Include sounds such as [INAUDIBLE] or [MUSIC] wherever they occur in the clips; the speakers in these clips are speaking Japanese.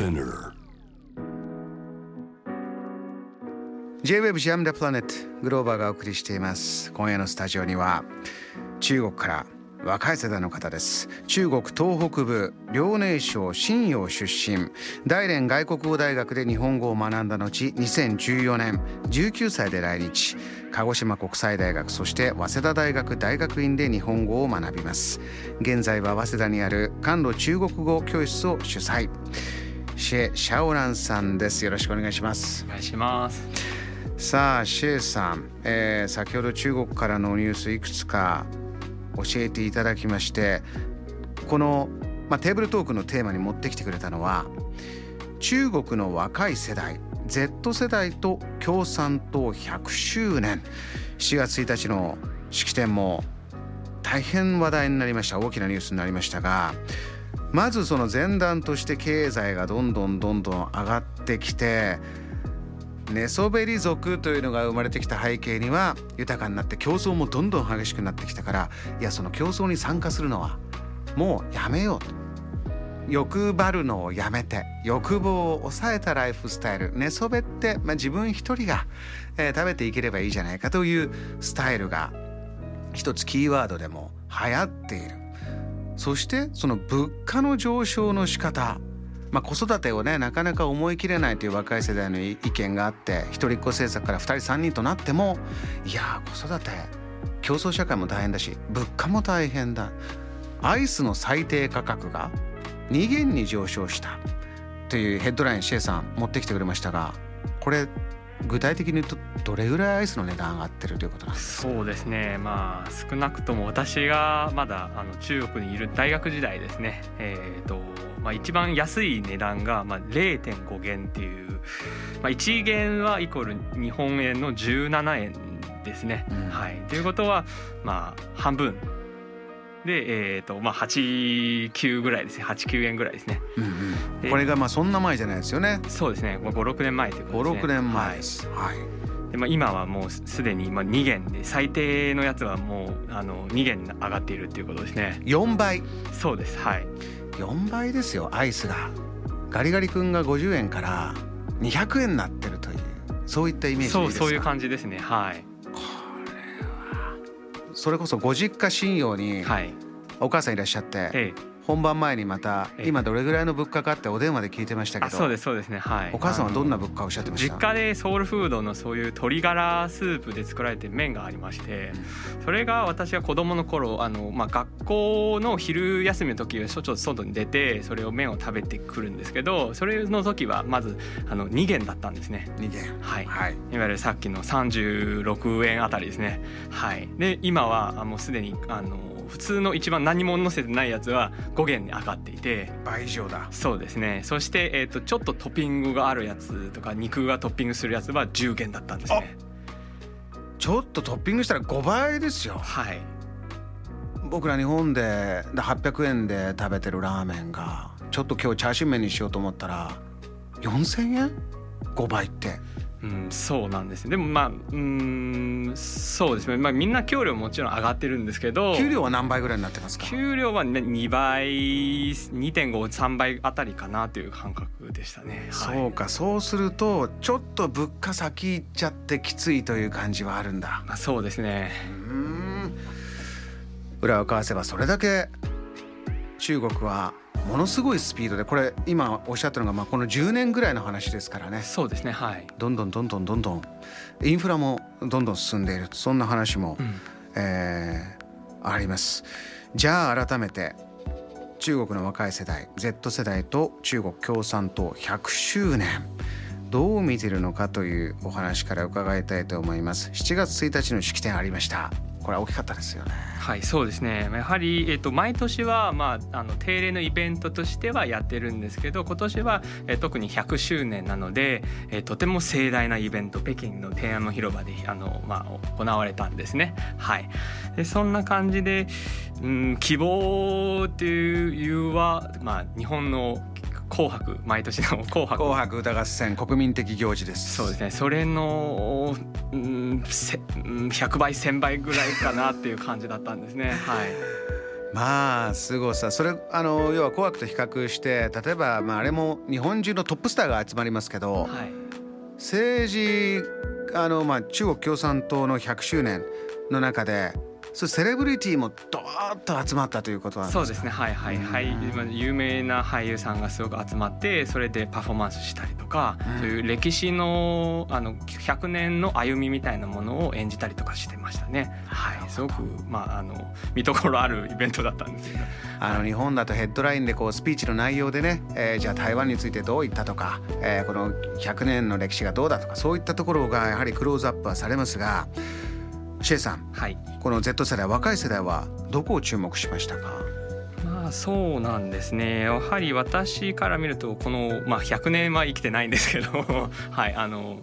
Spinner. J-Web ジャムダプラネットグローバーがお送りしています。今夜のスタジオには中国から若い世代の方です。中国東北部遼寧省信陽出身。大連外国語大学で日本語を学んだ後2014年19歳で来日。鹿児島国際大学そして早稲田大学大学院で日本語を学びます。現在は早稲田にある甘露中国語教室を主催。シェ・シャオランさんです。よろしくお願いします。お願いします。さあシェイさん、えー先ほど中国からのニュースいくつか教えていただきましてこの、まあ、テーブルトークのテーマに持ってきてくれたのは中国の若い世代 Z 世代と共産党100周年。7月1日の式典も大変話題になりました。大きなニュースになりましたがまずその前段として経済がどんどんどんどん上がってきて寝そべり族というのが生まれてきた背景には豊かになって競争もどんどん激しくなってきたからいやその競争に参加するのはもうやめようと。欲張るのをやめて欲望を抑えたライフスタイル。寝そべって、まあ、自分一人が、えー食べていければいいじゃないかというスタイルが一つキーワードでも流行っている。そしてその物価の上昇の仕方。まあ、子育てをねなかなか思い切れないという若い世代の意見があって一人っ子政策から2人3人となってもいや子育て競争社会も大変だし物価も大変だ。アイスの最低価格が2元に上昇したというヘッドラインシェイさん持ってきてくれましたがこれ具体的に言うとどれぐらいアイスの値段上がってるということなんですか？そうですね。まあ少なくとも私がまだあの中国にいる大学時代ですね。えっ、とまあ一番安い値段がまあ0.5元っていう、まあ、1元はイコール日本円の17円ですね、うん。はい。ということはまあ半分でえっ、とまあ89ぐらいですね。89円ぐらいですね。うんうん、でこれがまあそんな前じゃないですよね。そうですね。56年前ということですね。56年前はいです、はい、でまあ、今はもうすすでにまあ2元で最低のやつはもうあの2元上がっているっていうことですね。4倍。そうです。はい。4倍ですよアイスが。ガリガリ君が50円から200円になってるというそういったイメージですか？そうそういう感じですね。はいそれこそご実家信用にはい。お母さんいらっしゃって、え本番前にまたええ。今どれぐらいの物価かってお電話で聞いてましたけどそうですそうですねはい。お母さんはどんな物価をおっしゃってました？実家でソウルフードのそういう鶏ガラスープで作られてる麺がありましてそれが私が子供の頃あの、まあ、学校の昼休みの時はしょっちゅう外に出てそれを麺を食べてくるんですけどそれの時はまずあの2元だったんですね。2元。はい。はい。いわゆるさっきの36円あたりですね。はい。で今はあもうすでにあの普通の一番何も載せてないやつは5元に上がっていて。倍以上だ。そうですね。そして、えー、とちょっとトッピングがあるやつとか肉がトッピングするやつは10元だったんですね。ちょっとトッピングしたら5倍ですよ。はい。僕ら日本でで800円で食べてるラーメンがちょっと今日チャーシュー麺にしようと思ったら4000円 ?5 倍ってうん、そうなんですねでもまあうーんそうですね、まあ、みんな給料もちろん上がってるんですけど給料は何倍ぐらいになってますか？給料は、ね、2倍2.53倍あたりかなという感覚でしたね。はい。そうか。そうするとちょっと物価先行っちゃってきついという感じはあるんだ。まあ、そうですね。うーん。裏を返せばそれだけ中国はものすごいスピードでこれ今おっしゃったのがまあこの10年ぐらいの話ですからね。そうですねはい、どんどんどんどんどんどんインフラもどんどん進んでいるそんな話も、うんえーありますじゃあ改めて中国の若い世代 Z 世代と中国共産党100周年どう見てるのかというお話から伺いたいと思います7月1日の式典ありましたこれは大きかったですよね。はい、そうですね。やはり、えっと毎年は、まあ、あの定例のイベントとしてはやってるんですけど今年は、え特に100周年なので、えとても盛大なイベント北京の天安門広場であの、まあ、行われたんですね。はい、でそんな感じで、うん、希望っていうは、まあ、日本の紅白毎年の紅白。紅白歌合戦国民的行事です。そうですね。それの、うん、せうん100倍1000倍ぐらいかなっていう感じだったんですね。[LAUGHS] はい。まあすごさ。それあの要は「紅白」と比較して例えば、まあ、あれも日本中のトップスターが集まりますけど、はい、政治あの、まあ、中国共産党の100周年の中でそうセレブリティもドーッと集まったということなんですそうですね。はいはいはい、有名な俳優さんがすごく集まってそれでパフォーマンスしたりとか、うん、そういう歴史のあの100年の歩みみたいなものを演じたりとかしてましたね。はい。すごくまああの見どころあるイベントだったんですけど。あの日本だとヘッドラインでこうスピーチの内容でね、えー、じゃあ台湾についてどういったとか、えー、この100年の歴史がどうだとかそういったところがやはりクローズアップはされますがシェイさん、はい、この Z 世代若い世代はどこを注目しましたか？まあそうなんですね。やはり私から見るとこの、まあ、100年は生きてないんですけど [LAUGHS] はいあの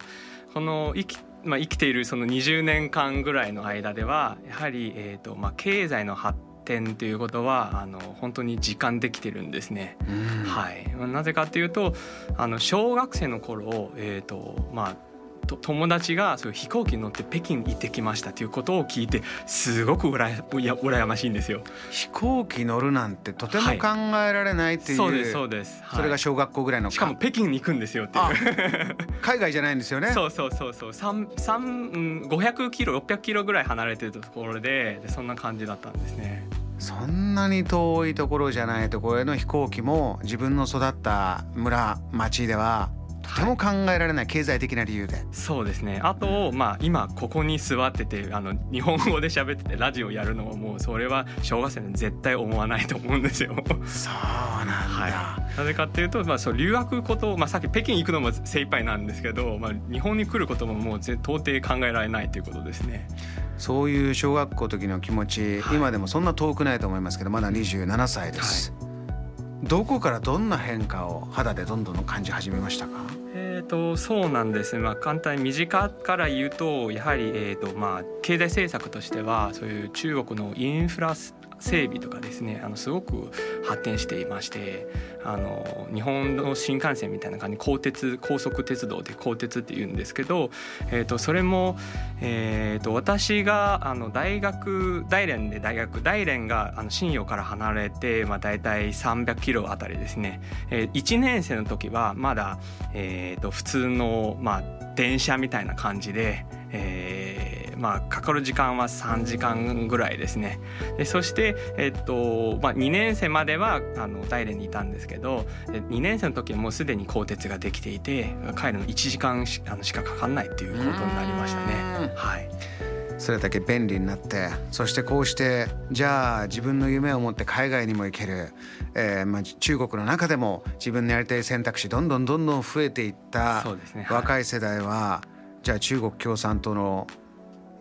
この生きまあ、生きているその20年間ぐらいの間ではやはり、えーとまあ、経済の発展ということはあの本当に実感できてるんですね。はい、なぜかというとあの小学生の頃、えーとまあ、と友達がそういう飛行機に乗って北京に行ってきましたということを聞いてすごくうらや羨ましいんですよ。飛行機乗るなんてとても考えられないっていう、はい、そうですそうです、はい、それが小学校ぐらいのしかも北京に行くんですよっていう。海外じゃないんですよね。[LAUGHS] そうそうそうそう。三三500キロ600キロぐらい離れてるところででそんな感じだったんですね。そんなに遠いところじゃないところへの飛行機も自分の育った村町ではとても考えられない経済的な理由で、そうですね。あと、まあ、今ここに座っててあの日本語で喋っててラジオやるのはもうそれは小学生で絶対思わないと思うんですよ。そうなんだ、はい、なぜかっていうと、まあ、そう留学こと、まあ、さっき北京行くのも精一杯なんですけど、まあ、日本に来ることももう到底考えられないということですね。そういう小学校時の気持ち、はい、今でもそんな遠くないと思いますけどまだ27歳です。はい。どこからどんな変化を肌でどんどん感じ始めましたか？えーと、そうなんです、まあ、簡単に身近から言うとやはり、えーとまあ、経済政策としてはそういう中国のインフラ整備とかですねあのすごく発展していましてあの日本の新幹線みたいな感じ高鉄高速鉄道で高鉄っていうんですけど、えー、とそれも、えー、と私があの大学大連で大学大連があの新陽から離れて、まあ、大体300キロあたりですね、えー、1年生の時はまだ、えー、と普通の、まあ、電車みたいな感じで、えー、まあかかる時間は3時間ぐらいですね。でそして、えっとまあ、2年生まではあの大連にいたんですけど2年生の時はもうすでに鋼鉄ができていて帰るの1時間しあのしかかかんないっていうことになりましたね。はい。それだけ便利になってそしてこうしてじゃあ自分の夢を持って海外にも行ける、えーまあ、中国の中でも自分のやりたい選択肢どんどんどんどん増えていった若い世代は、じゃあ中国共産党の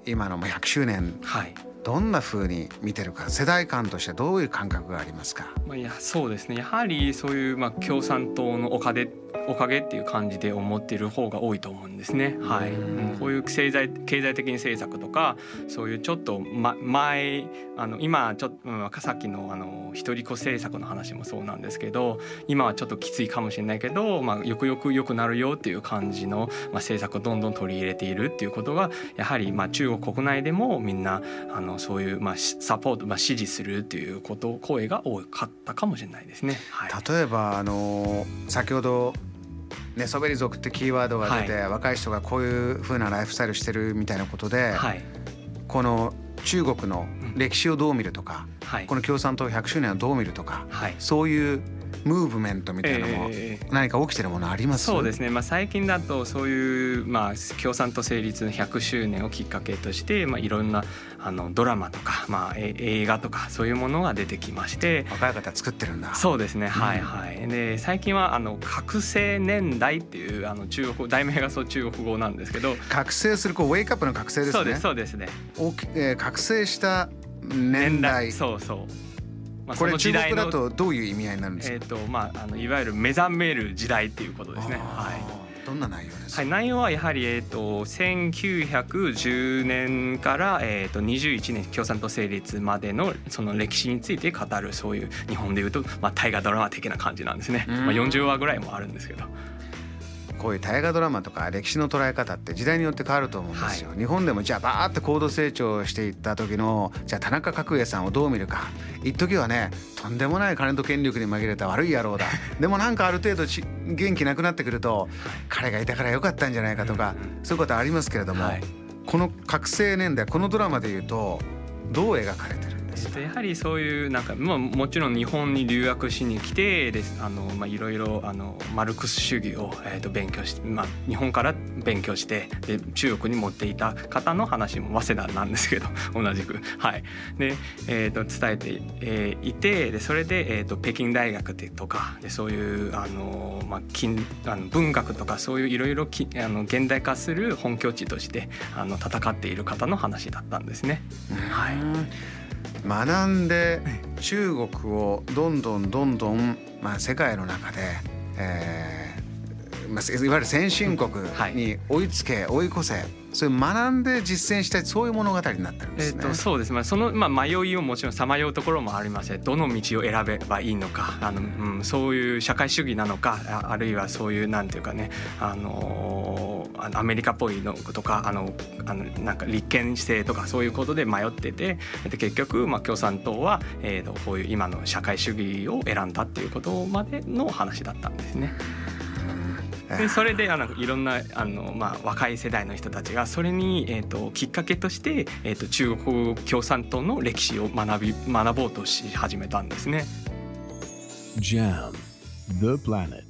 今の100周年、はい、どんなふうに見てるか世代間としてどういう感覚がありますか、まあ、いやそうですね。やはりそういうまあ共産党のおかげおかげっていう感じで思っている方が多いと思うんですね。はい、うん、こういう経済経済的に政策とかそういうちょっと、ま、前あの今ちょっと、うん、さっきのあの一人子政策の話もそうなんですけど今はちょっときついかもしれないけど、まあ、よくよく良くなるよっていう感じの、まあ、政策をどんどん取り入れているっていうことがやはり、まあ、中国国内でもみんなあのそういう、まあ、サポート、まあ、支持するっていうこと声が多かったかもしれないですね。はい、例えばあの先ほど寝そべり族ってキーワードが出て、はい、若い人がこういうふうなライフスタイルしてるみたいなことで、はい、この中国の歴史をどう見るとか、うん、この共産党100周年をどう見るとか、そういうムーブメントみたいなのも何か起きてるものあります、えー、そうですね、まあ、最近だとそういう、まあ、共産党成立の100周年をきっかけとして、まあ、いろんなあのドラマとか、まあ、映画とかそういうものが出てきまして。若い方作ってるんだ。そうですね、うん、はいはい。で最近はあの覚醒年代っていうあの中国題名がそう中国語なんですけど。覚醒するこうウェイクアップの覚醒ですね。そうですそうですね。お、えー、覚醒した年代。そうそうまあ、これ中国だとどういう意味合いになるんですか？えっ、ー、とまああのいわゆる目覚める時代っていうことですね。はい。どんな内容ですか？はい、内容はやはりえっ、ー、と1910年からえっ、ー、と21年共産党成立までのその歴史について語るそういう日本でいうとまあ大河ドラマ的な感じなんですね。まあ40話ぐらいもあるんですけど。こういう大河ドラマとか歴史の捉え方って時代によって変わると思うんですよ。はい、日本でもじゃあバーって高度成長していった時のじゃあ田中角栄さんをどう見るか。一時はねとんでもない金と権力に紛れた悪い野郎だ。[LAUGHS] でもなんかある程度元気なくなってくると彼がいたからよかったんじゃないかとか、そういうことありますけれども、はい、この覚醒年代このドラマでいうとどう描かれてる？ですやはりそういうなんか、まあ、もちろん日本に留学しに来てですあの、まあ、いろいろあのマルクス主義を、えー、と勉強して、まあ、日本から勉強してで中国に持っていた方の話も早稲田なんですけど [LAUGHS] 同じく。はいでえー、と伝えて、えー、いてでそれで、えー、と北京大学でとかでそういうあの、まあ、金あの文学とかそういういろいろ現代化する本拠地としてあの戦っている方の話だったんですね。はい学んで中国をどんどんどんどん、まあ、世界の中で、えーまあ、いわゆる先進国に追いつけ追い越せそれ学んで実践したいそういう物語になってるんですね。えー、とそうです。まあその、まあ、迷いをもちろんさまようところもありましてどの道を選べばいいのかあの、うん、そういう社会主義なのかあるいはそういうなんていうかねあのアメリカっぽいのとかあのあのなんか立憲制とかそういうことで迷っててで結局、まあ、共産党は、えー、とこういう今の社会主義を選んだっていうことまでの話だったんですね。でそれであのいろんなあの、まあ、若い世代の人たちがそれに、えーと、きっかけとして、えーと、中国共産党の歴史を学び学ぼうとし始めたんですね。JAM The Planet